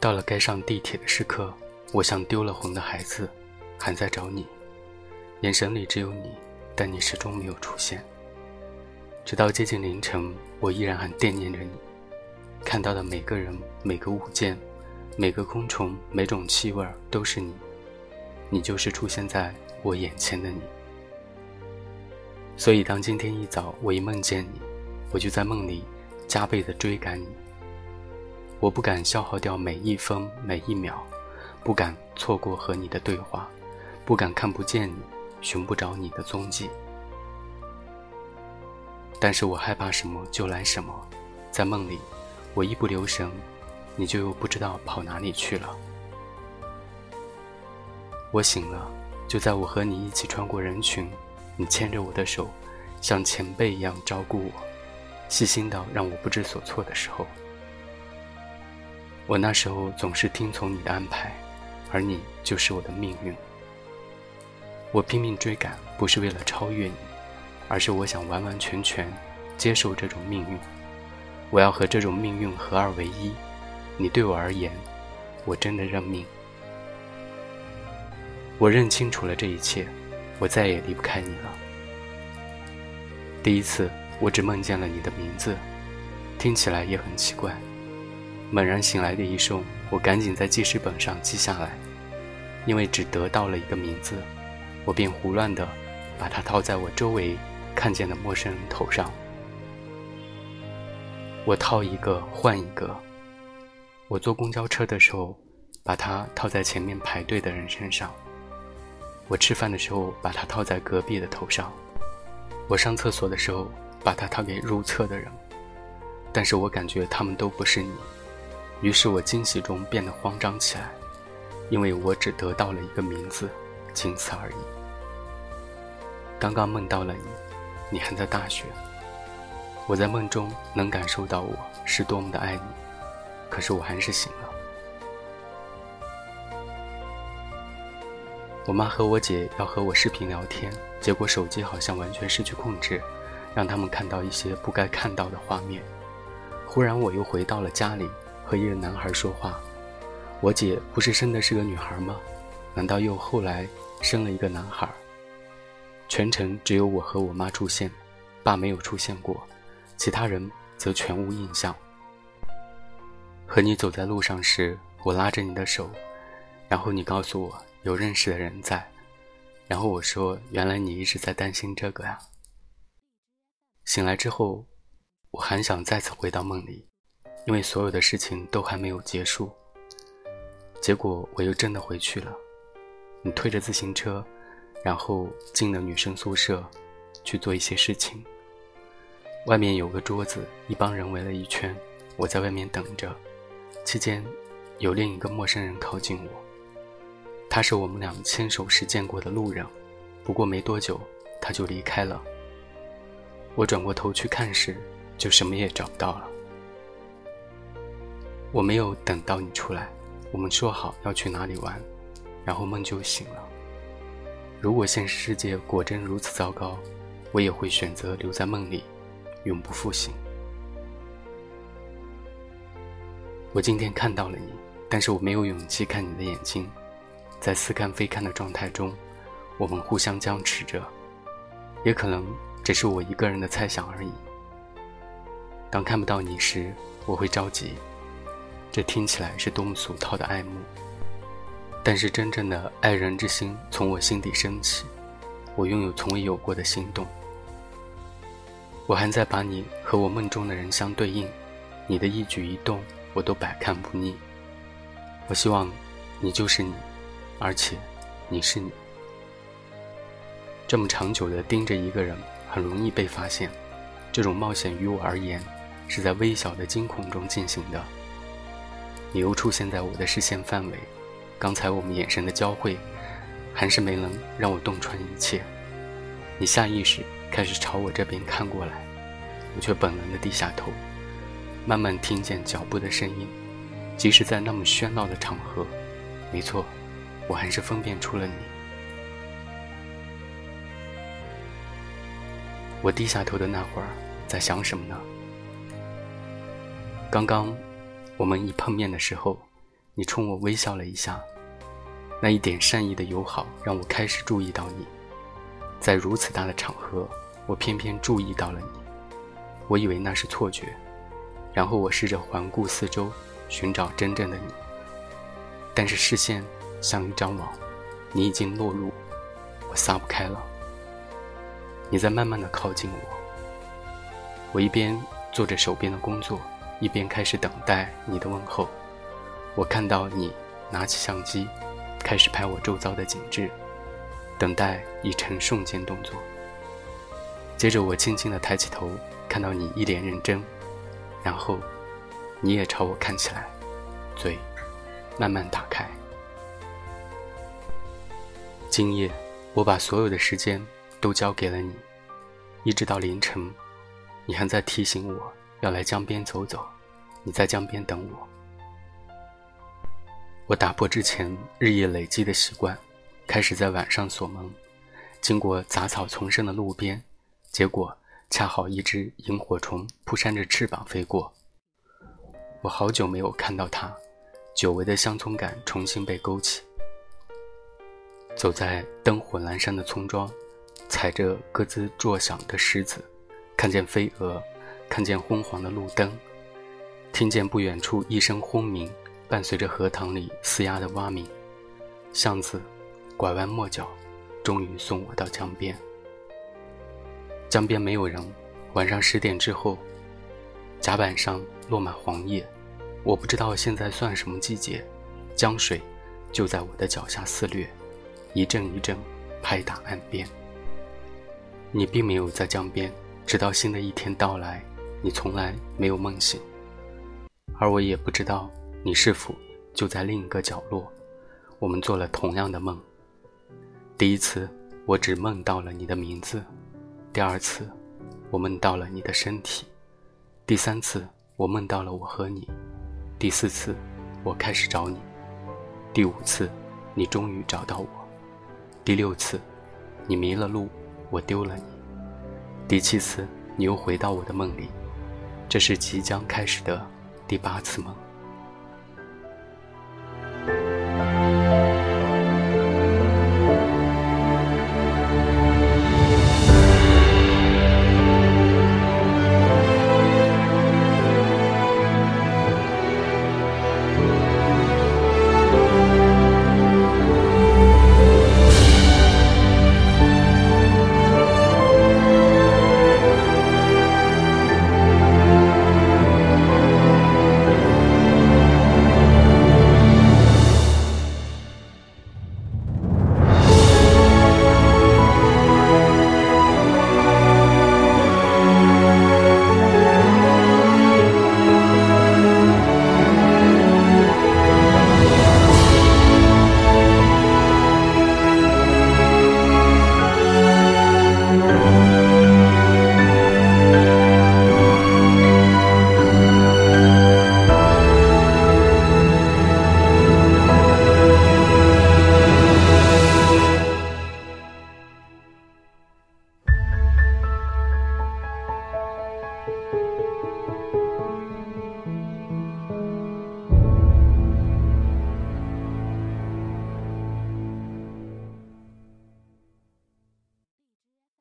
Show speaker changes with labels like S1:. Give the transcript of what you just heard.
S1: 到了该上地铁的时刻，我像丢了魂的孩子，还在找你，眼神里只有你，但你始终没有出现。直到接近凌晨，我依然还惦念着你。看到的每个人、每个物件、每个昆虫、每种气味都是你，你就是出现在我眼前的你。所以，当今天一早我一梦见你，我就在梦里加倍的追赶你。我不敢消耗掉每一分每一秒，不敢错过和你的对话，不敢看不见你，寻不着你的踪迹。但是我害怕什么就来什么，在梦里，我一不留神，你就又不知道跑哪里去了。我醒了，就在我和你一起穿过人群，你牵着我的手，像前辈一样照顾我，细心到让我不知所措的时候。我那时候总是听从你的安排，而你就是我的命运。我拼命追赶，不是为了超越你，而是我想完完全全接受这种命运。我要和这种命运合二为一。你对我而言，我真的认命。我认清楚了这一切，我再也离不开你了。第一次，我只梦见了你的名字，听起来也很奇怪。猛然醒来的一瞬，我赶紧在记事本上记下来，因为只得到了一个名字，我便胡乱的把它套在我周围看见的陌生人头上。我套一个换一个，我坐公交车的时候，把它套在前面排队的人身上；我吃饭的时候，把它套在隔壁的头上；我上厕所的时候，把它套给入厕的人。但是我感觉他们都不是你。于是我惊喜中变得慌张起来，因为我只得到了一个名字，仅此而已。刚刚梦到了你，你还在大学。我在梦中能感受到我是多么的爱你，可是我还是醒了。我妈和我姐要和我视频聊天，结果手机好像完全失去控制，让他们看到一些不该看到的画面。忽然我又回到了家里。和一个男孩说话，我姐不是生的是个女孩吗？难道又后来生了一个男孩？全程只有我和我妈出现，爸没有出现过，其他人则全无印象。和你走在路上时，我拉着你的手，然后你告诉我有认识的人在，然后我说原来你一直在担心这个呀。醒来之后，我很想再次回到梦里。因为所有的事情都还没有结束，结果我又真的回去了。你推着自行车，然后进了女生宿舍，去做一些事情。外面有个桌子，一帮人围了一圈，我在外面等着。期间，有另一个陌生人靠近我，他是我们俩牵手时见过的路人，不过没多久他就离开了。我转过头去看时，就什么也找不到了。我没有等到你出来，我们说好要去哪里玩，然后梦就醒了。如果现实世界果真如此糟糕，我也会选择留在梦里，永不复醒。我今天看到了你，但是我没有勇气看你的眼睛，在似看非看的状态中，我们互相僵持着，也可能只是我一个人的猜想而已。当看不到你时，我会着急。这听起来是多么俗套的爱慕，但是真正的爱人之心从我心底升起，我拥有从未有过的心动。我还在把你和我梦中的人相对应，你的一举一动我都百看不腻。我希望你就是你，而且你是你。这么长久的盯着一个人，很容易被发现。这种冒险于我而言，是在微小的惊恐中进行的。你又出现在我的视线范围，刚才我们眼神的交汇，还是没能让我洞穿一切。你下意识开始朝我这边看过来，我却本能的低下头，慢慢听见脚步的声音。即使在那么喧闹的场合，没错，我还是分辨出了你。我低下头的那会儿，在想什么呢？刚刚。我们一碰面的时候，你冲我微笑了一下，那一点善意的友好让我开始注意到你。在如此大的场合，我偏偏注意到了你。我以为那是错觉，然后我试着环顾四周，寻找真正的你。但是视线像一张网，你已经落入，我撒不开了。你在慢慢的靠近我，我一边做着手边的工作，一边开始等待你的问候。我看到你拿起相机，开始拍我周遭的景致，等待已成瞬间动作。接着我轻轻地抬起头，看到你一脸认真，然后你也朝我看起来，嘴慢慢打开。今夜我把所有的时间都交给了你，一直到凌晨，你还在提醒我要来江边走走，你在江边等我。我打破之前日夜累积的习惯，开始在晚上锁门。经过杂草丛生的路边，结果恰好一只萤火虫扑扇着翅膀飞过。我好久没有看到它，久违的乡村感重新被勾起。走在灯火阑珊的村庄，踩着咯吱作响的石子，看见飞蛾，看见昏黄的路灯，听见不远处一声轰鸣。伴随着荷塘里嘶哑的蛙鸣，巷子拐弯抹角，终于送我到江边。江边没有人，晚上十点之后，甲板上落满黄叶。我不知道现在算什么季节，江水就在我的脚下肆虐，一阵一阵拍打岸边。你并没有在江边，直到新的一天到来，你从来没有梦醒，而我也不知道。你是否就在另一个角落？我们做了同样的梦。第一次，我只梦到了你的名字；第二次，我梦到了你的身体；第三次，我梦到了我和你；第四次，我开始找你；第五次，你终于找到我；第六次，你迷了路，我丢了你；第七次，你又回到我的梦里。这是即将开始的第八次吗。